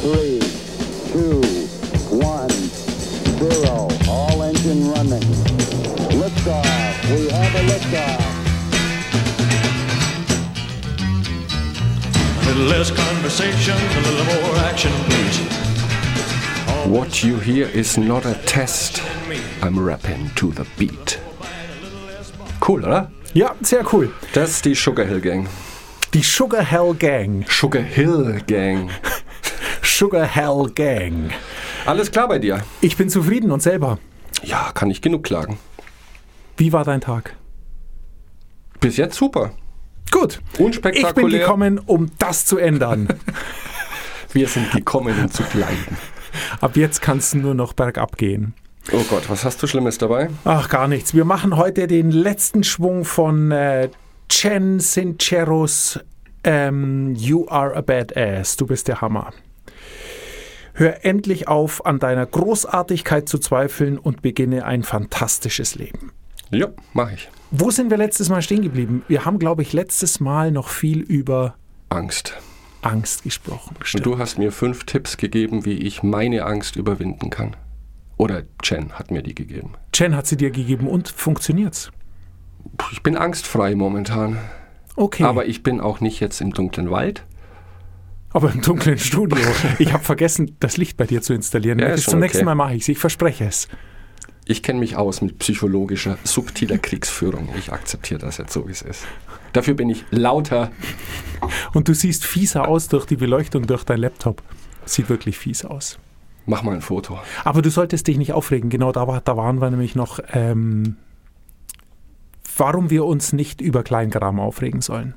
three, two, one, zero. All engine running. Liftoff. We have a liftoff. A little less conversation, a little more action, please. What you hear is not a test. I'm rapping to the beat. Cool, oder? Ja, sehr cool. Das ist die Sugar Hill Gang. Die Sugar Hell Gang. Sugar Hill Gang. Sugar Hell Gang. Alles klar bei dir? Ich bin zufrieden und selber. Ja, kann ich genug klagen. Wie war dein Tag? Bis jetzt super. Gut. Unspektakulär. Ich bin gekommen, um das zu ändern. Wir sind gekommen, um zu bleiben. Ab jetzt kann es nur noch bergab gehen. Oh Gott, was hast du Schlimmes dabei? Ach, gar nichts. Wir machen heute den letzten Schwung von äh, Chen Sinceros ähm, You Are a Badass. Du bist der Hammer. Hör endlich auf, an deiner Großartigkeit zu zweifeln und beginne ein fantastisches Leben. Ja, mach ich. Wo sind wir letztes Mal stehen geblieben? Wir haben, glaube ich, letztes Mal noch viel über Angst. Angst gesprochen. Und du hast mir fünf Tipps gegeben, wie ich meine Angst überwinden kann. Oder Chen hat mir die gegeben. Chen hat sie dir gegeben und funktioniert's? Ich bin angstfrei momentan. Okay. Aber ich bin auch nicht jetzt im dunklen Wald. Aber im dunklen Studio. Ich habe vergessen, das Licht bei dir zu installieren. Ja, Bis zum nächsten okay. Mal mache ich es. Ich verspreche es. Ich kenne mich aus mit psychologischer, subtiler Kriegsführung. Ich akzeptiere das jetzt so, wie es ist. Dafür bin ich lauter. Und du siehst fieser aus durch die Beleuchtung durch dein Laptop. Sieht wirklich fies aus. Mach mal ein Foto. Aber du solltest dich nicht aufregen. Genau da, war, da waren wir nämlich noch, ähm, warum wir uns nicht über Kleingram aufregen sollen.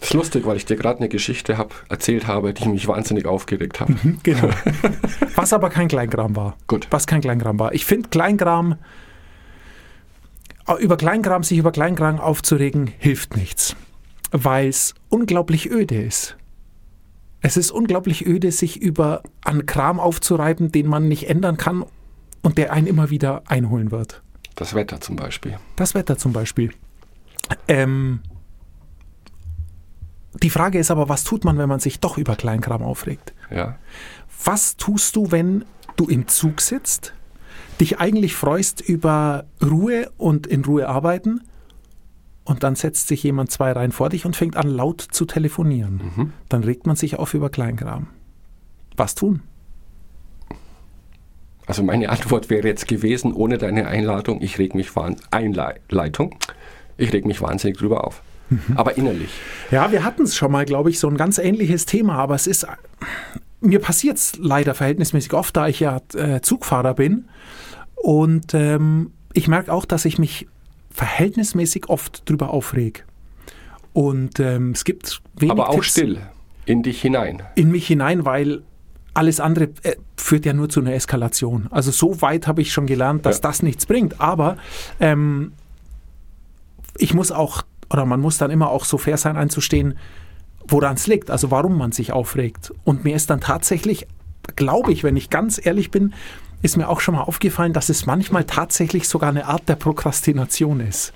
Das ist lustig, weil ich dir gerade eine Geschichte hab, erzählt habe, die mich wahnsinnig aufgeregt hat. Genau. Was aber kein Kleingram war. Gut. Was kein Kleingram war. Ich finde Kleingram, über Kleingram, sich über Kleingram aufzuregen, hilft nichts. Weil es unglaublich öde ist. Es ist unglaublich öde, sich über einen Kram aufzureiben, den man nicht ändern kann und der einen immer wieder einholen wird. Das Wetter zum Beispiel. Das Wetter zum Beispiel. Ähm, die Frage ist aber, was tut man, wenn man sich doch über Kleinkram aufregt? Ja. Was tust du, wenn du im Zug sitzt, dich eigentlich freust über Ruhe und in Ruhe arbeiten und dann setzt sich jemand zwei Reihen vor dich und fängt an laut zu telefonieren? Dann regt man sich auf über Kleinkram. Was tun? Also meine Antwort wäre jetzt gewesen, ohne deine Einladung, ich reg mich Einleitung, ich reg mich wahnsinnig drüber auf. Aber innerlich. Ja, wir hatten es schon mal, glaube ich, so ein ganz ähnliches Thema, aber es ist, mir passiert es leider verhältnismäßig oft, da ich ja äh, Zugfahrer bin. Und ähm, ich merke auch, dass ich mich verhältnismäßig oft drüber aufreg. Und ähm, es gibt wenig Aber auch Tipps still. In dich hinein. in mich hinein, weil alles andere äh, führt ja nur zu einer Eskalation. Also so weit habe ich schon gelernt, dass Ja. das nichts bringt. Aber ähm, ich muss auch, oder man muss dann immer auch so fair sein einzustehen, woran es liegt, also warum man sich aufregt. Und mir ist dann tatsächlich, glaube ich, wenn ich ganz ehrlich bin, ist mir auch schon mal aufgefallen, dass es manchmal tatsächlich sogar eine Art der Prokrastination ist.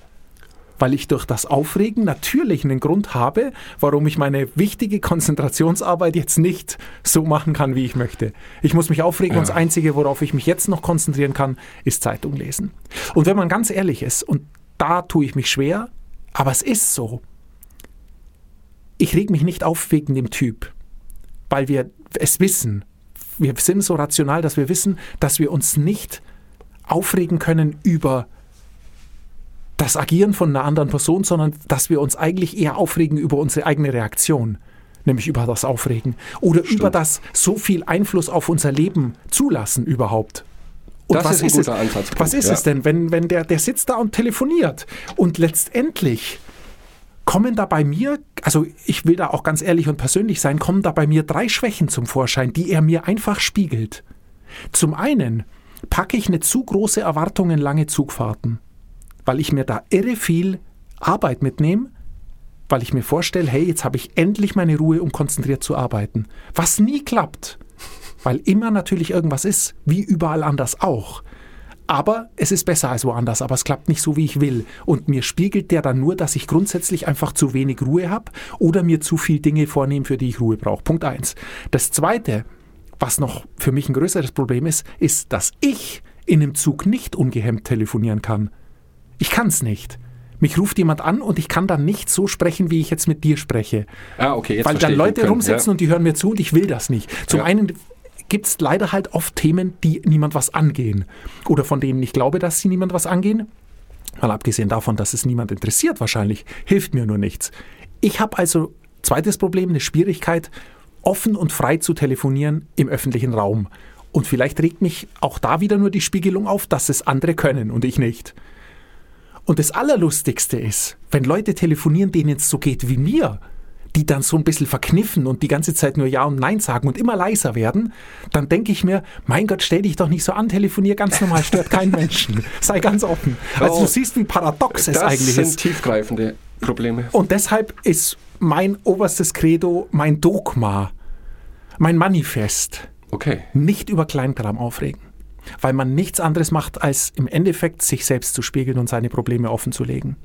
Weil ich durch das Aufregen natürlich einen Grund habe, warum ich meine wichtige Konzentrationsarbeit jetzt nicht so machen kann, wie ich möchte. Ich muss mich aufregen und das Einzige, worauf ich mich jetzt noch konzentrieren kann, ist Zeitung lesen. Und wenn man ganz ehrlich ist, und da tue ich mich schwer, aber es ist so, ich reg mich nicht auf wegen dem Typ, weil wir es wissen. Wir sind so rational, dass wir wissen, dass wir uns nicht aufregen können über das Agieren von einer anderen Person, sondern dass wir uns eigentlich eher aufregen über unsere eigene Reaktion, nämlich über das Aufregen oder über das so viel Einfluss auf unser Leben zulassen überhaupt. Und Das ist ein guter Ansatzpunkt, Was ist ja. es denn, wenn, wenn der, der sitzt da und telefoniert und letztendlich kommen da bei mir, also ich will da auch ganz ehrlich und persönlich sein, kommen da bei mir drei Schwächen zum Vorschein, die er mir einfach spiegelt. Zum einen packe ich eine zu große Erwartung in lange Zugfahrten, weil ich mir da irre viel Arbeit mitnehme, weil ich mir vorstelle, hey, jetzt habe ich endlich meine Ruhe, um konzentriert zu arbeiten. Was nie klappt, weil immer natürlich irgendwas ist, wie überall anders auch. aber es ist besser als woanders, aber es klappt nicht so, wie ich will. Und mir spiegelt der dann nur, dass ich grundsätzlich einfach zu wenig Ruhe habe oder mir zu viel Dinge vornehme, für die ich Ruhe brauche. Punkt eins. Das Zweite, was noch für mich ein größeres Problem ist, ist, dass ich in einem Zug nicht ungehemmt telefonieren kann. Ich kann es nicht. Mich ruft jemand an und ich kann dann nicht so sprechen, wie ich jetzt mit dir spreche. Ah, okay, jetzt Weil dann Leute Punkt, rumsitzen ja. und die hören mir zu und ich will das nicht. Zum Ja. einen gibt es leider halt oft Themen, die niemand was angehen. Oder von denen ich glaube, dass sie niemand was angehen. Mal abgesehen davon, dass es niemand interessiert wahrscheinlich, hilft mir nur nichts. Ich habe also, zweites Problem, eine Schwierigkeit, offen und frei zu telefonieren im öffentlichen Raum. Und vielleicht regt mich auch da wieder nur die Spiegelung auf, dass es andere können und ich nicht. Und das Allerlustigste ist, wenn Leute telefonieren, denen es so geht wie mir, die dann so ein bisschen verkniffen und die ganze Zeit nur Ja und Nein sagen und immer leiser werden, dann denke ich mir, mein Gott, stell dich doch nicht so an, telefonier ganz normal, stört keinen Menschen. Sei ganz offen. Also Oh. du siehst, wie paradox es Das eigentlich sind ist. tiefgreifende Probleme. Und deshalb ist mein oberstes Credo, mein Dogma, mein Manifest, Okay. nicht über Kleinkram aufregen. Weil man nichts anderes macht, als im Endeffekt sich selbst zu spiegeln und seine Probleme offen zu legen.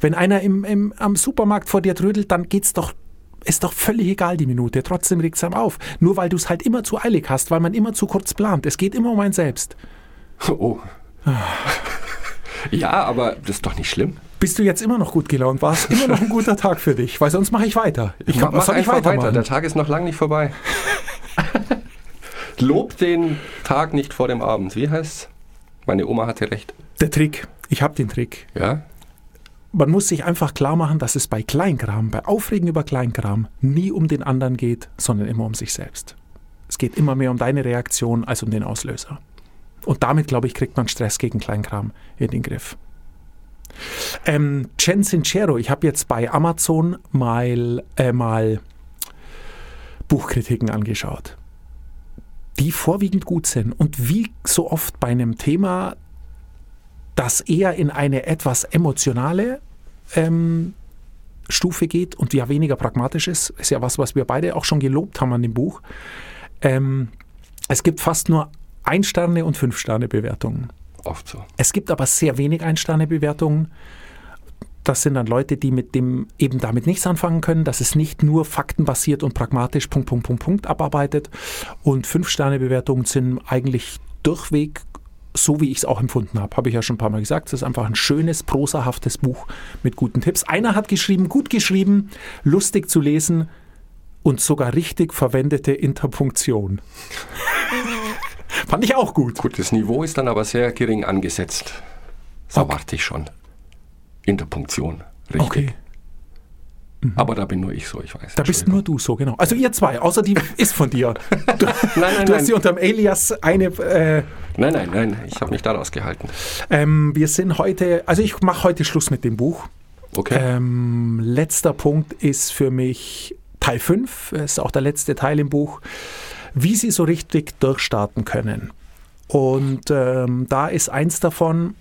Wenn einer im, im, am Supermarkt vor dir trödelt, dann geht's doch, ist doch völlig egal die Minute. Trotzdem regt's einem auf. Nur weil du es halt immer zu eilig hast, weil man immer zu kurz plant. Es geht immer um ein Selbst. Oh. Ja, aber das ist doch nicht schlimm. Bist du jetzt immer noch gut gelaunt? War es immer noch ein guter Tag für dich? Weil sonst mache ich weiter. Ich Mach, mach soll ich einfach weiter. Der Tag ist noch lange nicht vorbei. Lob den Tag nicht vor dem Abend. Wie heißt's? Meine Oma hatte recht. Der Trick. Ich habe den Trick. Ja? Man muss sich einfach klar machen, dass es bei Kleinkram, bei Aufregen über Kleinkram nie um den anderen geht, sondern immer um sich selbst. Es geht immer mehr um deine Reaktion als um den Auslöser. Und damit, glaube ich, kriegt man Stress gegen Kleinkram in den Griff. Ähm, Chen Sincero, ich habe jetzt bei Amazon mal, äh, mal Buchkritiken angeschaut, die vorwiegend gut sind. Und wie so oft bei einem Thema, das eher in eine etwas emotionale ähm, Stufe geht und ja weniger pragmatisch ist, ist ja was, was wir beide auch schon gelobt haben an dem Buch. Ähm, es gibt fast nur Ein-Sterne- und Fünf-Sterne-Bewertungen. Oft so. Es gibt aber sehr wenig Ein-Sterne-Bewertungen. Das sind dann Leute, die mit dem eben damit nichts anfangen können, dass es nicht nur faktenbasiert und pragmatisch Punkt, Punkt, Punkt, Punkt abarbeitet. Und Fünf-Sterne-Bewertungen sind eigentlich durchweg so, wie ich es auch empfunden habe. Habe ich ja schon ein paar Mal gesagt. Es ist einfach ein schönes, prosahaftes Buch mit guten Tipps. Einer hat geschrieben, gut geschrieben, lustig zu lesen und sogar richtig verwendete Interpunktion. Fand ich auch gut. Gut, das Niveau ist dann aber sehr gering angesetzt. So Okay. warte ich schon. Interpunktion. Richtig. Okay. Aber da bin nur ich so, ich weiß. Da bist nur du so, genau. Also ihr zwei, außer die ist von dir. Du, Nein, nein, du hast sie nein. unterm Alias eine. Äh, Nein, nein, nein, ich habe mich daraus gehalten. ähm, wir sind heute, also ich mache heute Schluss mit dem Buch. Okay. Ähm, letzter Punkt ist für mich Teil 5, ist auch der letzte Teil im Buch, wie sie so richtig durchstarten können. Und ähm, da ist eins davon,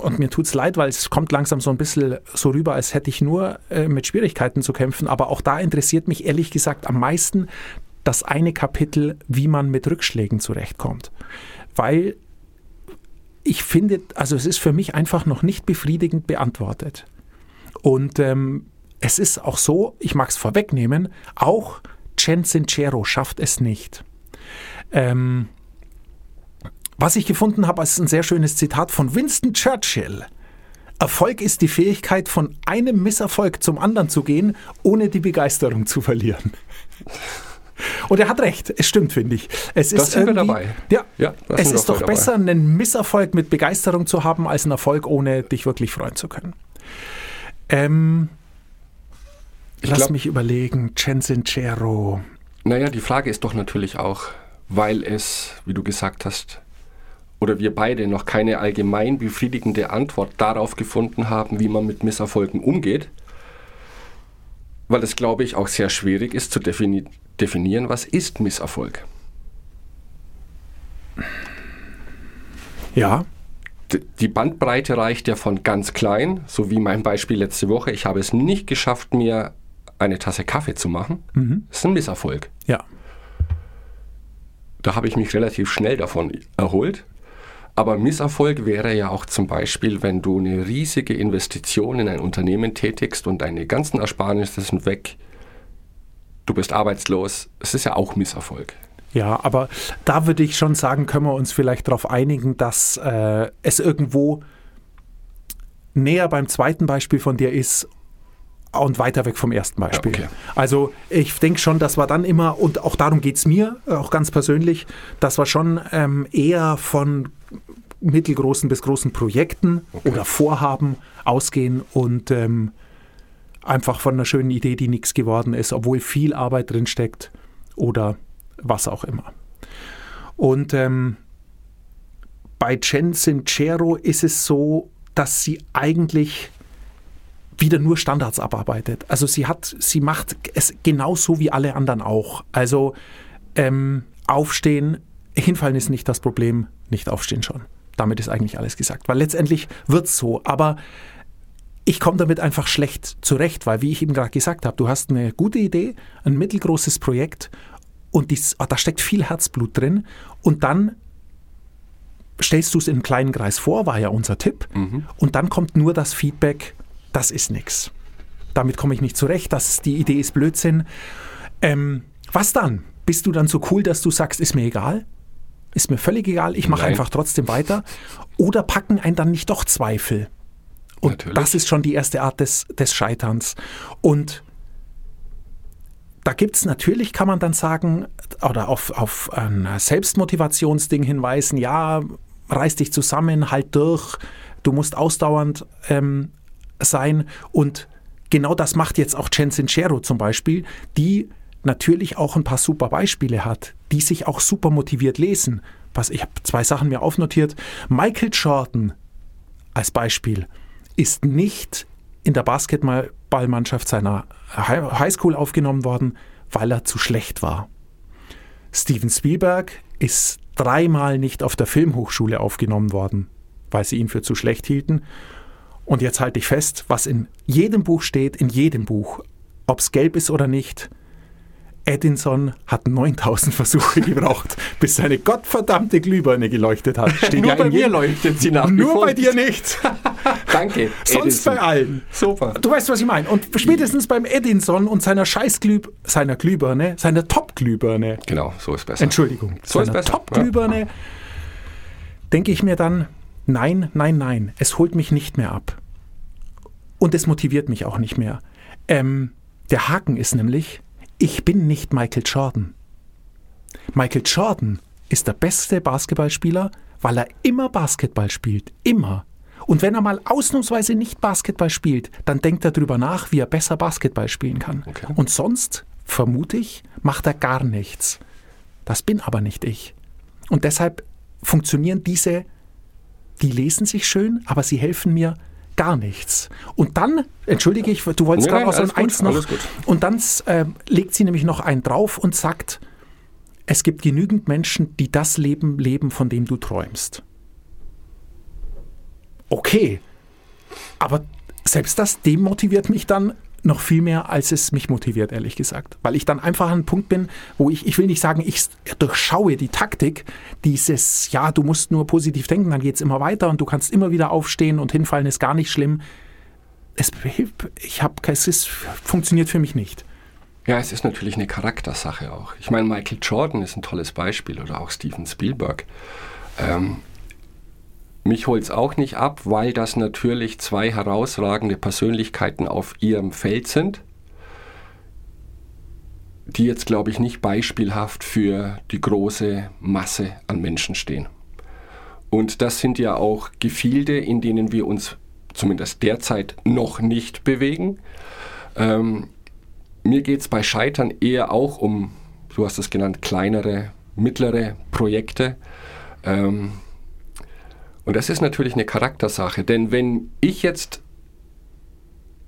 und mir tut's leid, weil es kommt langsam so ein bisschen so rüber, als hätte ich nur äh, mit Schwierigkeiten zu kämpfen, aber auch da interessiert mich ehrlich gesagt am meisten das eine Kapitel, wie man mit Rückschlägen zurechtkommt. Weil ich finde, also es ist für mich einfach noch nicht befriedigend beantwortet. Und ähm, es ist auch so, ich mag es vorwegnehmen, auch Chen Sincero schafft es nicht. Ähm, was ich gefunden habe, ist ein sehr schönes Zitat von Winston Churchill. Erfolg ist die Fähigkeit, von einem Misserfolg zum anderen zu gehen, ohne die Begeisterung zu verlieren. Und er hat recht, es stimmt, finde ich. Es Da ist sind wir dabei. Ja, Ja, es ist doch voll dabei. besser, einen Misserfolg mit Begeisterung zu haben, als einen Erfolg, ohne dich wirklich freuen zu können. Ähm, Ich lass glaub- mich überlegen, Chen Sincero. Naja, die Frage ist doch natürlich auch, weil es, wie du gesagt hast, oder wir beide noch keine allgemein befriedigende Antwort darauf gefunden haben, wie man mit Misserfolgen umgeht, weil es, glaube ich, auch sehr schwierig ist zu defini definieren, was ist Misserfolg. Ja, die Bandbreite reicht ja von ganz klein, so wie mein Beispiel letzte Woche. Ich habe es nicht geschafft, mir eine Tasse Kaffee zu machen. Das ist ein Misserfolg. ja. Da habe ich mich relativ schnell davon erholt. Aber Misserfolg wäre ja auch zum Beispiel, wenn du eine riesige Investition in ein Unternehmen tätigst und deine ganzen Ersparnisse sind weg, du bist arbeitslos. Es ist ja auch Misserfolg. Ja, aber da würde ich schon sagen, können wir uns vielleicht darauf einigen, dass äh, es irgendwo näher beim zweiten Beispiel von dir ist und weiter weg vom ersten Beispiel. Ja, okay. Also ich denke schon, dass wir dann immer, und auch darum geht es mir, auch ganz persönlich, dass wir schon ähm, eher von mittelgroßen bis großen Projekten Okay. oder Vorhaben ausgehen und ähm, einfach von einer schönen Idee, die nichts geworden ist, obwohl viel Arbeit drin steckt oder was auch immer. Und ähm, bei Chen Sincero ist es so, dass sie eigentlich wieder nur Standards abarbeitet. Also sie hat, sie macht es genauso wie alle anderen auch. Also ähm, aufstehen, hinfallen ist nicht das Problem, nicht aufstehen schon. Damit ist eigentlich alles gesagt. Weil letztendlich wird es so. Aber ich komme damit einfach schlecht zurecht, weil, wie ich eben gerade gesagt habe, du hast eine gute Idee, ein mittelgroßes Projekt und dies, ah, da steckt viel Herzblut drin und dann stellst du es in einem kleinen Kreis vor, war ja unser Tipp, und dann kommt nur das Feedback, das ist nix. Damit komme ich nicht zurecht, das, die Idee ist Blödsinn. Ähm, was dann? Bist du dann so cool, dass du sagst, ist mir egal? Ist mir völlig egal, ich mache einfach trotzdem weiter? Oder packen einen dann nicht doch Zweifel? Und Natürlich. das ist schon die erste Art des, des Scheiterns. Und da gibt es natürlich, kann man dann sagen, oder auf, auf ein Selbstmotivationsding hinweisen, ja, reiß dich zusammen, halt durch, du musst ausdauernd ähm, sein. Und genau das macht jetzt auch Chen Sincero zum Beispiel, die natürlich auch ein paar super Beispiele hat, die sich auch super motiviert lesen. Was, ich habe zwei Sachen mir aufnotiert. Michael Jordan als Beispiel ist nicht in der Basketballmannschaft seiner Hi- Highschool aufgenommen worden, weil er zu schlecht war. Steven Spielberg ist dreimal nicht auf der Filmhochschule aufgenommen worden, weil sie ihn für zu schlecht hielten. Und jetzt halte ich fest, was in jedem Buch steht, in jedem Buch, ob es gelb ist oder nicht. Edinson hat 9000 Versuche gebraucht, bis seine gottverdammte Glühbirne geleuchtet hat. Steht Nur ja bei mir leuchtet sie nach Nur bei dir nicht. Danke. Sonst bei allen. Super. Du weißt, was ich meine. Und spätestens beim Edinson und seiner Scheißglüh, seiner Glühbirne, seiner Top-Glühbirne, Genau, so ist besser. Entschuldigung, So ist seiner besser. Top-Glühbirne, denke ich mir dann, nein, nein, nein, es holt mich nicht mehr ab. Und es motiviert mich auch nicht mehr. Ähm, der Haken ist nämlich, ich bin nicht Michael Jordan. Michael Jordan ist der beste Basketballspieler, weil er immer Basketball spielt. Immer. Und wenn er mal ausnahmsweise nicht Basketball spielt, dann denkt er drüber nach, wie er besser Basketball spielen kann. Okay. Und sonst, vermute ich, macht er gar nichts. Das bin aber nicht ich. Und deshalb funktionieren diese, die lesen sich schön, aber sie helfen mir gar nichts. Und dann, entschuldige ich, du wolltest Nein, gerade nein, auch so ein alles gut, Eins noch. Und dann äh, legt sie nämlich noch einen drauf und sagt, es gibt genügend Menschen, die das Leben leben, von dem du träumst. Okay, aber selbst das demotiviert mich dann noch viel mehr, als es mich motiviert, ehrlich gesagt. Weil ich dann einfach an einem Punkt bin, wo ich, ich will nicht sagen, ich durchschaue die Taktik, dieses, ja, du musst nur positiv denken, dann geht es immer weiter und du kannst immer wieder aufstehen und hinfallen ist gar nicht schlimm. Es, ich hab, es ist, funktioniert für mich nicht. Ja, es ist natürlich eine Charaktersache auch. Ich meine, Michael Jordan ist ein tolles Beispiel oder auch Steven Spielberg. Ähm, mich holt es auch nicht ab, weil das natürlich zwei herausragende Persönlichkeiten auf ihrem Feld sind, die jetzt, glaube ich, nicht beispielhaft für die große Masse an Menschen stehen. Und das sind ja auch Gefilde, in denen wir uns zumindest derzeit noch nicht bewegen. Ähm, mir geht es bei Scheitern eher auch um, du hast es genannt, kleinere, mittlere Projekte. Ähm, und das ist natürlich eine Charaktersache, denn wenn ich jetzt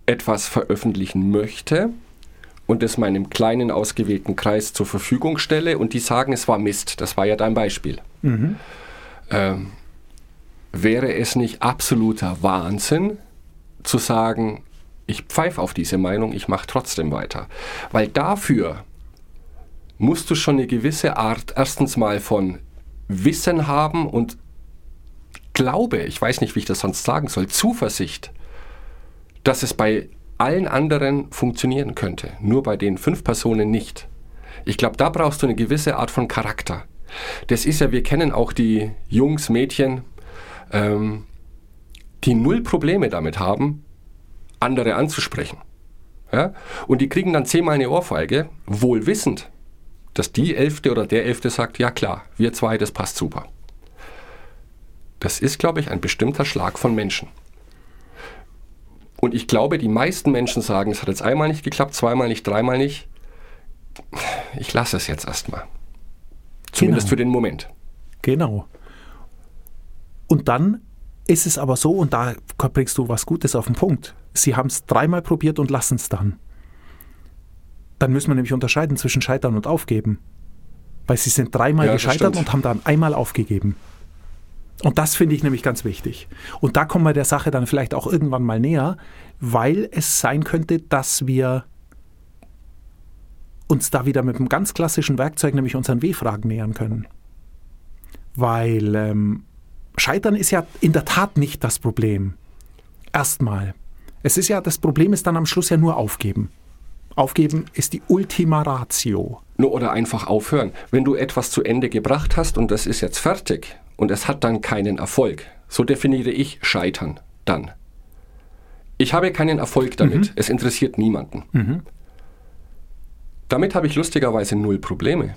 etwas veröffentlichen möchte und es meinem kleinen ausgewählten Kreis zur Verfügung stelle und die sagen, es war Mist, das war ja dein Beispiel, ähm, wäre es nicht absoluter Wahnsinn zu sagen, ich pfeife auf diese Meinung, ich mache trotzdem weiter. Weil dafür musst du schon eine gewisse Art erstens mal von Wissen haben und glaube, ich weiß nicht, wie ich das sonst sagen soll, Zuversicht, dass es bei allen anderen funktionieren könnte, nur bei den fünf Personen nicht. Ich glaube, da brauchst du eine gewisse Art von Charakter. Das ist ja, wir kennen auch die Jungs, Mädchen, ähm, die null Probleme damit haben, andere anzusprechen. Ja? Und die kriegen dann zehnmal eine Ohrfeige, wohl wissend, dass die Elfte oder der Elfte sagt, ja klar, wir zwei, das passt super. Das ist, glaube ich, ein bestimmter Schlag von Menschen. Und ich glaube, die meisten Menschen sagen, es hat jetzt einmal nicht geklappt, zweimal nicht, dreimal nicht. Ich lasse es jetzt erstmal. Zumindest Genau. für den Moment. Genau. Und dann ist es aber so, und da bringst du was Gutes auf den Punkt. Sie haben es dreimal probiert und lassen es dann. Dann müssen wir nämlich unterscheiden zwischen Scheitern und Aufgeben. Weil sie sind dreimal Ja, gescheitert und haben dann einmal aufgegeben. Und das finde ich nämlich ganz wichtig. Und da kommen wir der Sache dann vielleicht auch irgendwann mal näher, weil es sein könnte, dass wir uns da wieder mit einem ganz klassischen Werkzeug, nämlich unseren W-Fragen nähern können. Weil ähm, Scheitern ist ja in der Tat nicht das Problem. Erstmal. Es ist ja, das Problem ist dann am Schluss ja nur aufgeben. Aufgeben ist die Ultima Ratio. Nur oder einfach aufhören. Wenn du etwas zu Ende gebracht hast und das ist jetzt fertig und es hat dann keinen Erfolg, so definiere ich Scheitern dann. Ich habe keinen Erfolg damit. Es interessiert niemanden. Damit habe ich lustigerweise null Probleme.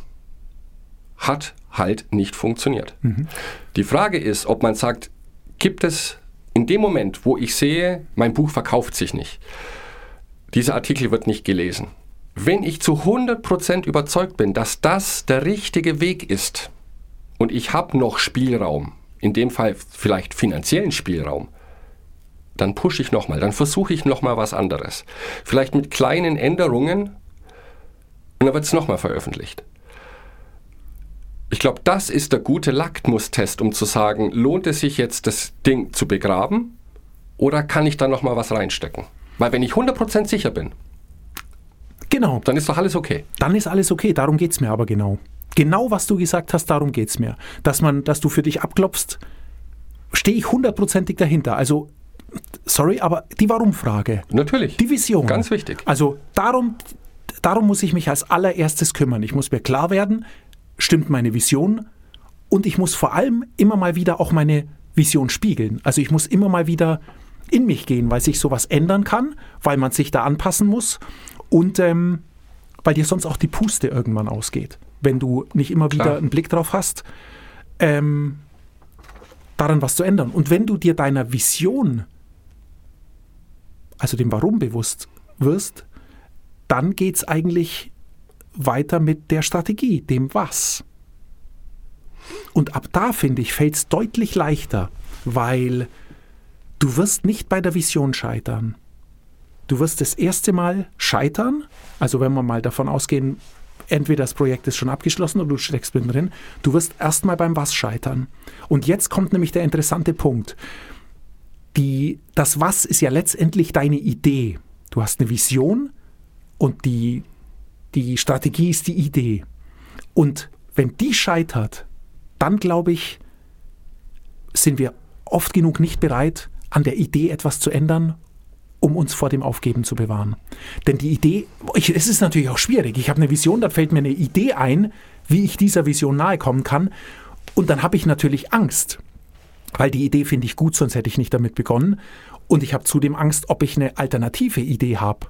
Hat halt nicht funktioniert. Die Frage ist, ob man sagt, gibt es in dem Moment, wo ich sehe, mein Buch verkauft sich nicht, dieser Artikel wird nicht gelesen. Wenn ich zu 100% überzeugt bin, dass das der richtige Weg ist und ich habe noch Spielraum, in dem Fall vielleicht finanziellen Spielraum, dann pushe ich nochmal, dann versuche ich nochmal was anderes. Vielleicht mit kleinen Änderungen und dann wird es nochmal veröffentlicht. Ich glaube, das ist der gute Lackmustest, um zu sagen, lohnt es sich jetzt, das Ding zu begraben oder kann ich da nochmal was reinstecken? Weil wenn ich 100% sicher bin, Genau, dann ist doch alles okay. dann ist alles okay. Darum geht es mir aber genau. Genau, was du gesagt hast, darum geht es mir. Dass, man, dass du für dich abklopfst, stehe ich hundertprozentig dahinter. Also, sorry, aber die Warum-Frage. Natürlich. Die Vision. Ganz wichtig. Also darum, darum muss ich mich als allererstes kümmern. Ich muss mir klar werden, stimmt meine Vision und ich muss vor allem immer mal wieder auch meine Vision spiegeln. Also ich muss immer mal wieder in mich gehen, weil sich sowas ändern kann, weil man sich da anpassen muss und ähm, weil dir sonst auch die Puste irgendwann ausgeht, wenn du nicht immer wieder Klar. einen Blick drauf hast, ähm, daran was zu ändern. Und wenn du dir deiner Vision also dem Warum bewusst wirst, dann geht es eigentlich weiter mit der Strategie, dem Was. Und ab da, finde ich, fällt es deutlich leichter, weil du wirst nicht bei der Vision scheitern. Du wirst das erste Mal scheitern, also wenn wir mal davon ausgehen, entweder das Projekt ist schon abgeschlossen oder du steckst mittendrin, du wirst erstmal beim Was scheitern. Und jetzt kommt nämlich der interessante Punkt die, das Was ist ja letztendlich deine Idee. Du hast eine Vision und die, die Strategie ist die Idee. Und wenn die scheitert, dann glaube ich, sind wir oft genug nicht bereit, an der Idee etwas zu ändern, um uns vor dem Aufgeben zu bewahren. Denn die Idee, ich, es ist natürlich auch schwierig. Ich habe eine Vision, da fällt mir eine Idee ein, wie ich dieser Vision nahe kommen kann. Und dann habe ich natürlich Angst weil die Idee finde ich gut, sonst hätte ich nicht damit begonnen. Und ich habe zudem Angst, ob ich eine alternative Idee habe,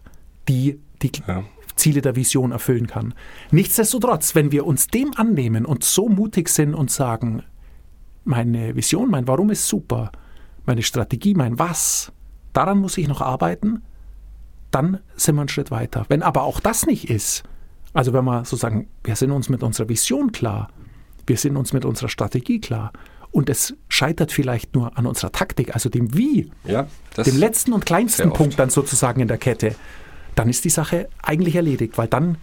die die Ja. Ziele der Vision erfüllen kann. Nichtsdestotrotz, wenn wir uns dem annehmen und so mutig sind und sagen, meine Vision, mein Warum ist super, meine Strategie, mein Was, daran muss ich noch arbeiten, dann sind wir einen Schritt weiter. Wenn aber auch das nicht ist, also wenn wir so sagen, wir sind uns mit unserer Vision klar, wir sind uns mit unserer Strategie klar und es scheitert vielleicht nur an unserer Taktik, also dem Wie, Ja, dem letzten und kleinsten. Punkt dann sozusagen in der Kette, dann ist die Sache eigentlich erledigt, weil dann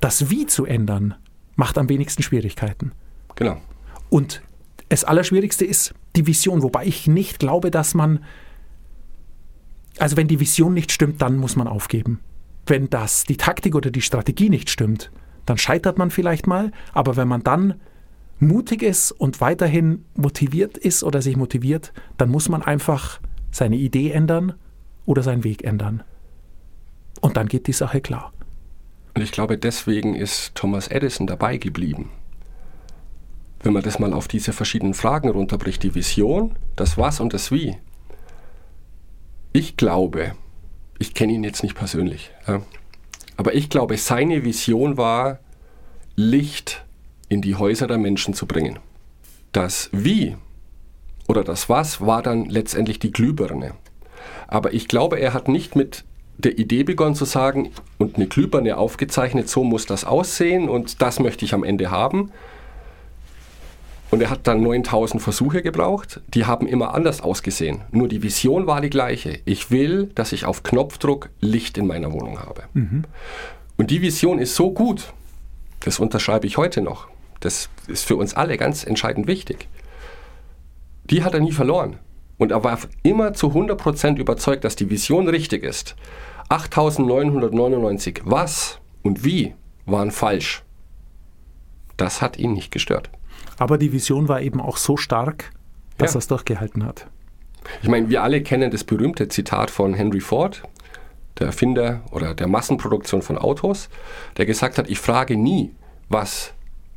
das Wie zu ändern macht am wenigsten Schwierigkeiten. Genau. Und das Allerschwierigste ist die Vision, wobei ich nicht glaube, dass man, also wenn die Vision nicht stimmt, dann muss man aufgeben. Wenn das die Taktik oder die Strategie nicht stimmt, dann scheitert man vielleicht mal, aber wenn man dann mutig ist und weiterhin motiviert ist oder sich motiviert, dann muss man einfach seine Idee ändern oder seinen Weg ändern. Und dann geht die Sache klar. Und ich glaube, deswegen ist Thomas Edison dabei geblieben. Wenn man das mal auf diese verschiedenen Fragen runterbricht, die Vision, das Was und das Wie. Ich glaube, ich kenne ihn jetzt nicht persönlich, ja, aber ich glaube, seine Vision war, Licht in die Häuser der Menschen zu bringen. Das Wie oder das Was war dann letztendlich die Glühbirne. Aber ich glaube, er hat nicht mit der Idee begonnen zu sagen und eine Glühbirne aufgezeichnet, so muss das aussehen und das möchte ich am Ende haben. Und er hat dann 9000 Versuche gebraucht, die haben immer anders ausgesehen. Nur die Vision war die gleiche. Ich will, dass ich auf Knopfdruck Licht in meiner Wohnung habe. Mhm. Und die Vision ist so gut, das unterschreibe ich heute noch. Das ist für uns alle ganz entscheidend wichtig. Die hat er nie verloren. Und er war immer zu 100% überzeugt, dass die Vision richtig ist. 8999 was und wie waren falsch. Das hat ihn nicht gestört. Aber die Vision war eben auch so stark, dass ja. er es durchgehalten hat. Ich meine, wir alle kennen das berühmte Zitat von Henry Ford, der Erfinder oder der Massenproduktion von Autos, der gesagt hat, ich frage nie, was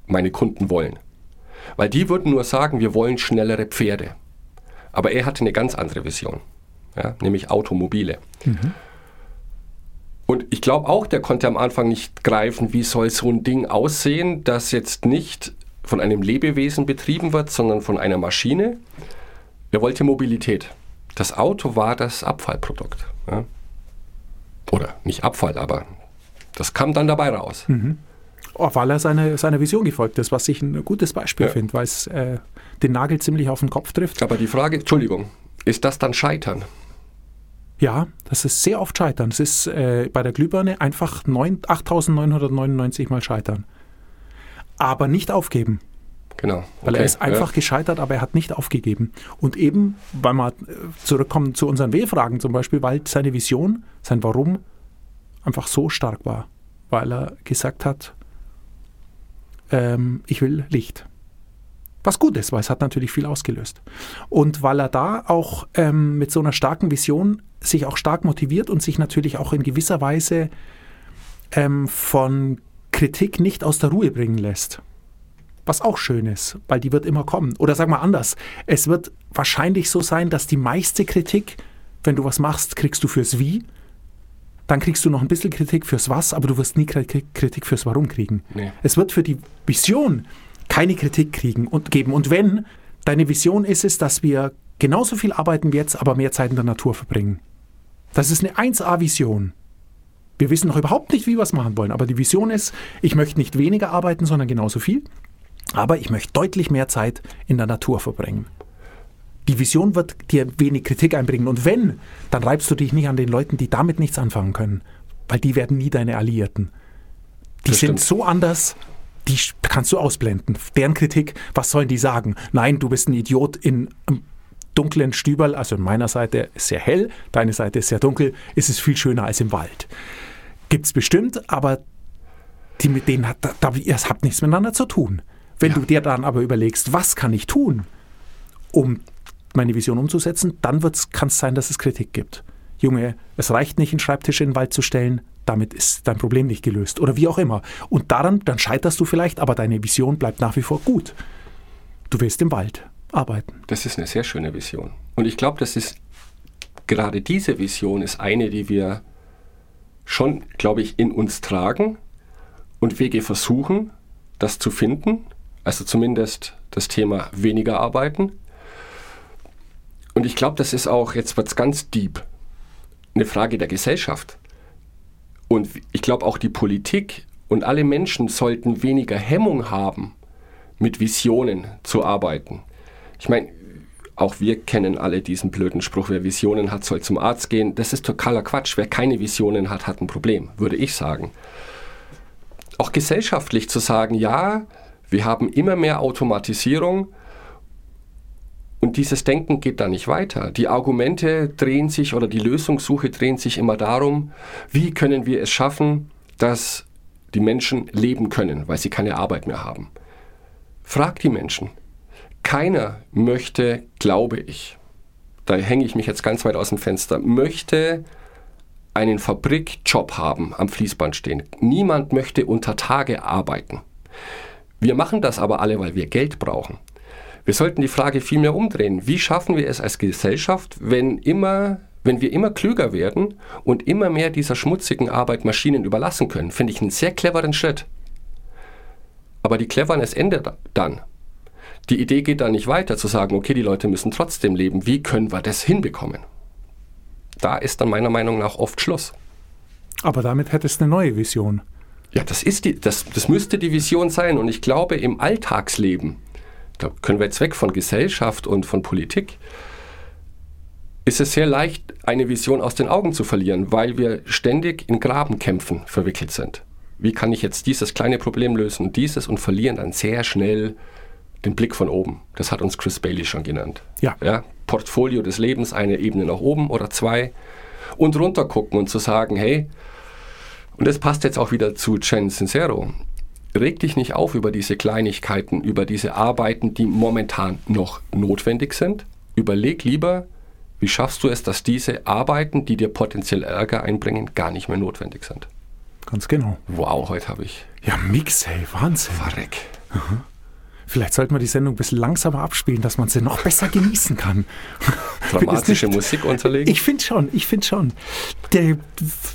meine Kunden wollen. Weil die würden nur sagen, wir wollen schnellere Pferde. Aber er hatte eine ganz andere Vision, ja, nämlich Automobile. Mhm. Und ich glaube auch, der konnte am Anfang nicht greifen, wie soll so ein Ding aussehen, das jetzt nicht von einem Lebewesen betrieben wird, sondern von einer Maschine. Er wollte Mobilität. Das Auto war das Abfallprodukt. Ja. Oder nicht Abfall, aber das kam dann dabei raus. Mhm. Oh, weil er seine, seiner Vision gefolgt ist, was ich ein gutes Beispiel ja. finde, weil es äh, den Nagel ziemlich auf den Kopf trifft. Aber die Frage, Entschuldigung, ist das dann Scheitern? Ja, das ist sehr oft Scheitern. Das ist äh, bei der Glühbirne einfach 8999 Mal Scheitern. Aber nicht aufgeben. Genau. Okay. Weil er ist einfach ja. gescheitert, aber er hat nicht aufgegeben. Und eben, weil wir äh, zurückkommen zu unseren W-Fragen zum Beispiel, weil seine Vision, sein Warum einfach so stark war. Weil er gesagt hat, ähm, ich will Licht. Was gut ist, weil es hat natürlich viel ausgelöst. Und weil er da auch ähm, mit so einer starken Vision sich auch stark motiviert und sich natürlich auch in gewisser Weise ähm, von Kritik nicht aus der Ruhe bringen lässt. Was auch schön ist, weil die wird immer kommen. Oder sag mal anders, es wird wahrscheinlich so sein, dass die meiste Kritik, wenn du was machst, kriegst du fürs Wie dann kriegst du noch ein bisschen Kritik fürs Was, aber du wirst nie Kritik fürs Warum kriegen. Nee. Es wird für die Vision keine Kritik kriegen und geben. Und wenn deine Vision ist es, dass wir genauso viel arbeiten wie jetzt, aber mehr Zeit in der Natur verbringen. Das ist eine 1A-Vision. Wir wissen noch überhaupt nicht, wie wir es machen wollen, aber die Vision ist, ich möchte nicht weniger arbeiten, sondern genauso viel, aber ich möchte deutlich mehr Zeit in der Natur verbringen. Die Vision wird dir wenig Kritik einbringen. Und wenn, dann reibst du dich nicht an den Leuten, die damit nichts anfangen können. Weil die werden nie deine Alliierten. Die das sind stimmt. so anders, die kannst du ausblenden. Deren Kritik, was sollen die sagen? Nein, du bist ein Idiot in einem dunklen Stüberl. Also in meiner Seite sehr hell, deine Seite ist sehr dunkel. Ist es viel schöner als im Wald. Gibt es bestimmt, aber die mit denen hat, da, das hat nichts miteinander zu tun. Wenn ja. du dir dann aber überlegst, was kann ich tun, um meine Vision umzusetzen, dann kann es sein, dass es Kritik gibt. Junge, es reicht nicht, einen Schreibtisch in den Wald zu stellen, damit ist dein Problem nicht gelöst oder wie auch immer. Und daran, dann scheiterst du vielleicht, aber deine Vision bleibt nach wie vor gut. Du willst im Wald arbeiten. Das ist eine sehr schöne Vision. Und ich glaube, das ist gerade diese Vision ist eine, die wir schon, glaube ich, in uns tragen und Wege versuchen, das zu finden. Also zumindest das Thema weniger arbeiten, und ich glaube, das ist auch, jetzt wird es ganz deep, eine Frage der Gesellschaft. Und ich glaube auch die Politik und alle Menschen sollten weniger Hemmung haben, mit Visionen zu arbeiten. Ich meine, auch wir kennen alle diesen blöden Spruch, wer Visionen hat, soll zum Arzt gehen. Das ist totaler Quatsch. Wer keine Visionen hat, hat ein Problem, würde ich sagen. Auch gesellschaftlich zu sagen, ja, wir haben immer mehr Automatisierung, und dieses Denken geht da nicht weiter. Die Argumente drehen sich oder die Lösungssuche drehen sich immer darum, wie können wir es schaffen, dass die Menschen leben können, weil sie keine Arbeit mehr haben. Frag die Menschen. Keiner möchte, glaube ich, da hänge ich mich jetzt ganz weit aus dem Fenster, möchte einen Fabrikjob haben, am Fließband stehen. Niemand möchte unter Tage arbeiten. Wir machen das aber alle, weil wir Geld brauchen. Wir sollten die Frage viel mehr umdrehen. Wie schaffen wir es als Gesellschaft, wenn immer wenn wir immer klüger werden und immer mehr dieser schmutzigen Arbeit Maschinen überlassen können, finde ich einen sehr cleveren Schritt. Aber die Cleverness endet dann. Die Idee geht dann nicht weiter zu sagen, okay, die Leute müssen trotzdem leben. Wie können wir das hinbekommen? Da ist dann meiner Meinung nach oft Schluss. Aber damit hättest du eine neue Vision. Ja, das, ist die, das, das müsste die Vision sein. Und ich glaube, im Alltagsleben, da können wir jetzt weg von Gesellschaft und von Politik, ist es sehr leicht, eine Vision aus den Augen zu verlieren, weil wir ständig in Grabenkämpfen verwickelt sind. Wie kann ich jetzt dieses kleine Problem lösen und dieses und verlieren dann sehr schnell den Blick von oben. Das hat uns Chris Bailey schon genannt. Ja. ja Portfolio des Lebens, eine Ebene nach oben oder zwei und runter gucken und zu sagen, hey, und das passt jetzt auch wieder zu Chen Sincero, reg dich nicht auf über diese Kleinigkeiten, über diese Arbeiten, die momentan noch notwendig sind. Überleg lieber, wie schaffst du es, dass diese Arbeiten, die dir potenziell Ärger einbringen, gar nicht mehr notwendig sind? Ganz genau. Wow, heute habe ich. Ja, Mix, hey, Wahnsinn. Verreck. Vielleicht sollten wir die Sendung ein bisschen langsamer abspielen, dass man sie noch besser genießen kann. Dramatische Musik unterlegen? Ich finde schon, ich finde schon. Der,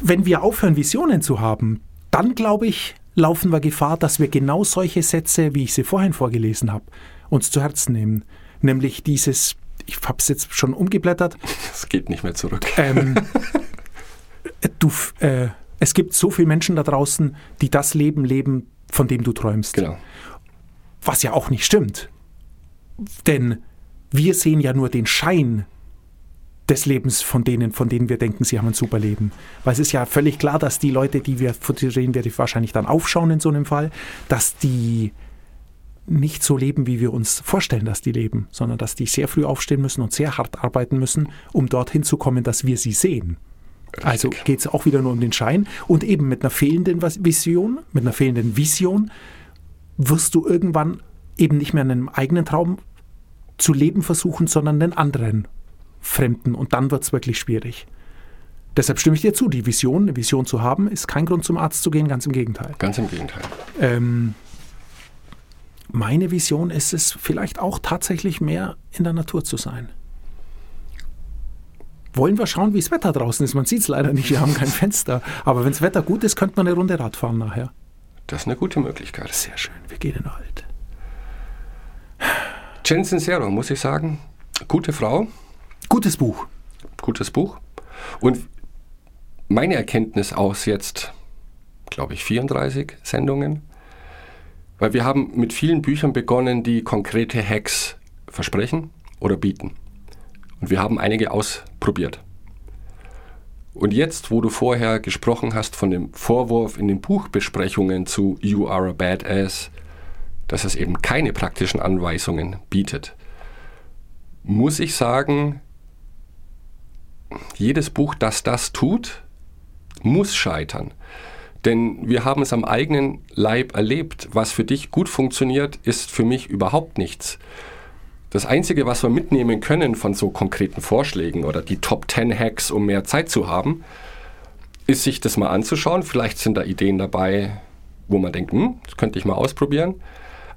wenn wir aufhören, Visionen zu haben, dann glaube ich, laufen wir Gefahr, dass wir genau solche Sätze, wie ich sie vorhin vorgelesen habe, uns zu Herzen nehmen. Nämlich dieses ich habe es jetzt schon umgeblättert. Es geht nicht mehr zurück. Ähm, du, äh, es gibt so viele Menschen da draußen, die das Leben leben, von dem du träumst. Genau. Was ja auch nicht stimmt. Denn wir sehen ja nur den Schein des Lebens von denen, von denen wir denken, sie haben ein super Leben. Weil es ist ja völlig klar, dass die Leute, die wir, von denen wir wahrscheinlich dann aufschauen in so einem Fall, dass die nicht so leben, wie wir uns vorstellen, dass die leben, sondern dass die sehr früh aufstehen müssen und sehr hart arbeiten müssen, um dorthin zu kommen, dass wir sie sehen. Richtig. Also geht es auch wieder nur um den Schein und eben mit einer fehlenden Vision, mit einer fehlenden Vision wirst du irgendwann eben nicht mehr einen eigenen Traum zu leben versuchen, sondern einen anderen Fremden und dann wird es wirklich schwierig. Deshalb stimme ich dir zu, die Vision, eine Vision zu haben, ist kein Grund zum Arzt zu gehen, ganz im Gegenteil. Ganz im Gegenteil. Ähm, meine Vision ist es, vielleicht auch tatsächlich mehr in der Natur zu sein. Wollen wir schauen, wie das Wetter draußen ist? Man sieht es leider nicht, wir haben kein Fenster. Aber wenn das Wetter gut ist, könnte man eine Runde Rad fahren nachher. Das ist eine gute Möglichkeit. Sehr schön, wir gehen in Wald. Jen Sincero, muss ich sagen, gute Frau. Gutes Buch. Gutes Buch. Und meine Erkenntnis aus jetzt, glaube ich, 34 Sendungen, weil wir haben mit vielen Büchern begonnen, die konkrete Hacks versprechen oder bieten. Und wir haben einige ausprobiert. Und jetzt, wo du vorher gesprochen hast von dem Vorwurf in den Buchbesprechungen zu You Are a Badass, dass es eben keine praktischen Anweisungen bietet, muss ich sagen, jedes Buch, das das tut, muss scheitern. Denn wir haben es am eigenen Leib erlebt. Was für dich gut funktioniert, ist für mich überhaupt nichts. Das Einzige, was wir mitnehmen können von so konkreten Vorschlägen oder die Top 10 Hacks, um mehr Zeit zu haben, ist sich das mal anzuschauen. Vielleicht sind da Ideen dabei, wo man denkt, hm, das könnte ich mal ausprobieren.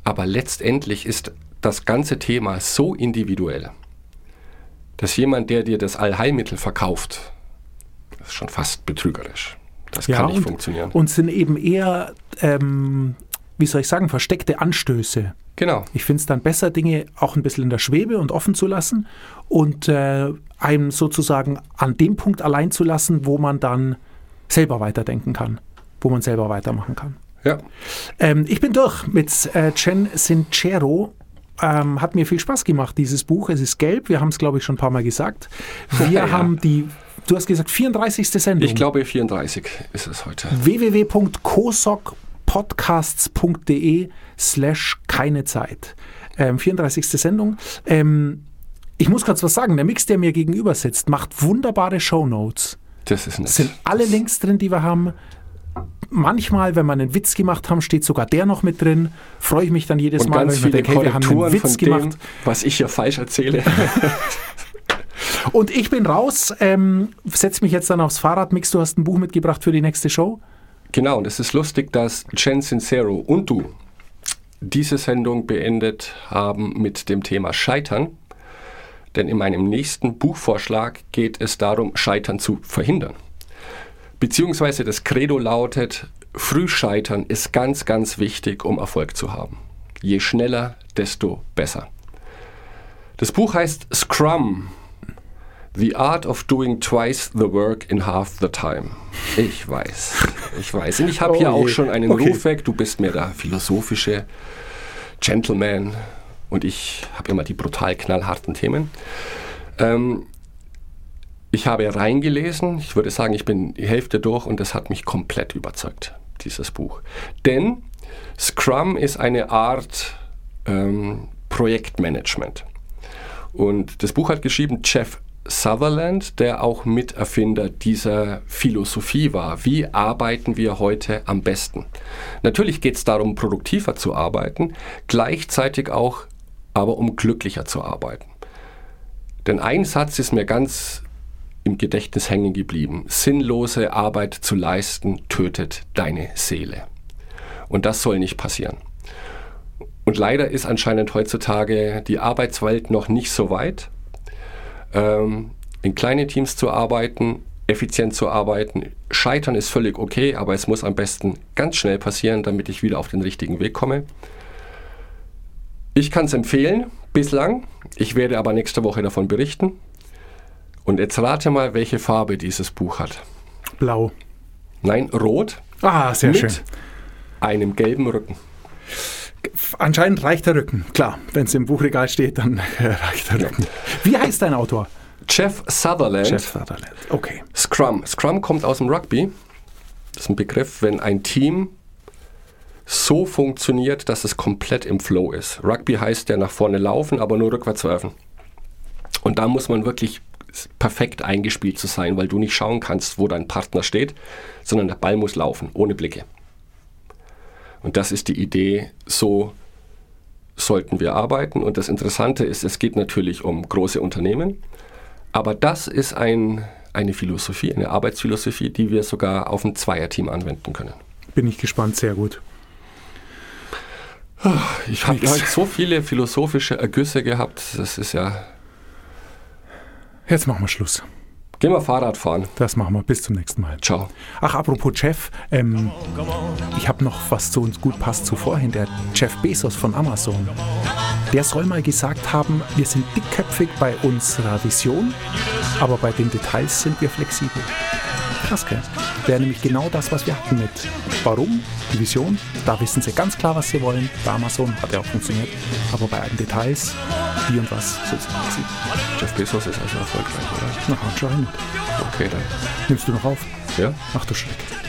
Aber letztendlich ist das ganze Thema so individuell, dass jemand, der dir das Allheilmittel verkauft, das ist schon fast betrügerisch. Das ja, kann nicht und, funktionieren. Und sind eben eher, ähm, wie soll ich sagen, versteckte Anstöße. Genau. Ich finde es dann besser, Dinge auch ein bisschen in der Schwebe und offen zu lassen und äh, einem sozusagen an dem Punkt allein zu lassen, wo man dann selber weiterdenken kann, wo man selber weitermachen kann. Ja. Ähm, ich bin durch mit äh, Chen Sincero. Ähm, hat mir viel Spaß gemacht, dieses Buch. Es ist gelb, wir haben es, glaube ich, schon ein paar Mal gesagt. Wir ja. haben die Du hast gesagt 34. Sendung. Ich glaube 34 ist es heute. www.kosokpodcasts.de slash keine Zeit. Ähm, 34. Sendung. Ähm, ich muss kurz was sagen. Der Mix, der mir gegenüber sitzt, macht wunderbare Shownotes. Das ist nett. sind alle Links drin, die wir haben. manchmal, wenn wir einen Witz gemacht haben, steht sogar der noch mit drin. Freue ich mich dann jedes Und Mal, wenn ich mir denke, hey, wir haben einen Witz dem, gemacht. was ich hier falsch erzähle. Und ich bin raus, ähm, setz mich jetzt dann aufs Fahrrad. Mix, du hast ein Buch mitgebracht für die nächste Show. Genau, und es ist lustig, dass Jen Sincero und du diese Sendung beendet haben mit dem Thema Scheitern. Denn in meinem nächsten Buchvorschlag geht es darum, Scheitern zu verhindern. Beziehungsweise das Credo lautet, Frühscheitern ist ganz, ganz wichtig, um Erfolg zu haben. Je schneller, desto besser. Das Buch heißt Scrum, The Art of Doing Twice the Work in Half the Time. Ich weiß, ich weiß. Und ich habe Oh hier auch je. schon einen Okay. Ruf weg. Du bist mehr der philosophische Gentleman und ich habe immer die brutal knallharten Themen. Ähm, ich habe reingelesen, ich würde sagen, ich bin die Hälfte durch und das hat mich komplett überzeugt, dieses Buch. Denn Scrum ist eine Art ähm, Projektmanagement. Und das Buch hat geschrieben Jeff Sutherland, der auch Miterfinder dieser Philosophie war. Wie arbeiten wir heute am besten? Natürlich geht es darum, produktiver zu arbeiten, gleichzeitig auch aber um glücklicher zu arbeiten. Denn ein Satz ist mir ganz im Gedächtnis hängen geblieben. Sinnlose Arbeit zu leisten tötet deine Seele. Und das soll nicht passieren. Und leider ist anscheinend heutzutage die Arbeitswelt noch nicht so weit, ähm, in kleinen Teams zu arbeiten, effizient zu arbeiten. Scheitern ist völlig okay, aber es muss am besten ganz schnell passieren, damit ich wieder auf den richtigen Weg komme. Ich kann es empfehlen, bislang. Ich werde aber nächste Woche davon berichten. Und jetzt rate mal, welche Farbe dieses Buch hat. Blau. Nein, rot Ah, sehr mit schön. einem gelben Rücken. Anscheinend reicht der Rücken. Klar, wenn es im Buchregal steht, dann äh, reicht der Rücken. Wie heißt dein Autor? Jeff Sutherland. Sutherland. Okay. Scrum. Scrum kommt aus dem Rugby. Das ist ein Begriff, wenn ein Team so funktioniert, dass es komplett im Flow ist. Rugby heißt ja nach vorne laufen, aber nur rückwärts werfen. Und da muss man wirklich perfekt eingespielt zu sein, weil du nicht schauen kannst, wo dein Partner steht, sondern der Ball muss laufen, ohne Blicke. Und das ist die Idee, so sollten wir arbeiten. Und das Interessante ist, es geht natürlich um große Unternehmen, aber das ist ein, eine Philosophie, eine Arbeitsphilosophie, die wir sogar auf ein Zweierteam anwenden können. Bin ich gespannt, sehr gut. Ich habe heute so viele philosophische Ergüsse gehabt, das ist ja. Jetzt machen wir Schluss. Gehen wir Fahrrad fahren. Das machen wir. Bis zum nächsten Mal. Ciao. Ach, apropos Jeff, ähm, ich habe noch was zu uns gut passt zu vorhin. Der Jeff Bezos von Amazon. Der soll mal gesagt haben, wir sind dickköpfig bei unserer Vision, aber bei den Details sind wir flexibel. Gell? Wäre nämlich genau das, was wir hatten mit Warum, die Vision, da wissen sie ganz klar, was sie wollen. Bei Amazon hat ja auch funktioniert. Aber bei allen Details, wie und was, sind sie flexibel. Jeff Bezos ist also erfolgreich, oder? Na, anscheinend. Okay, dann. Nimmst du noch auf? Ja? Ach du Schreck.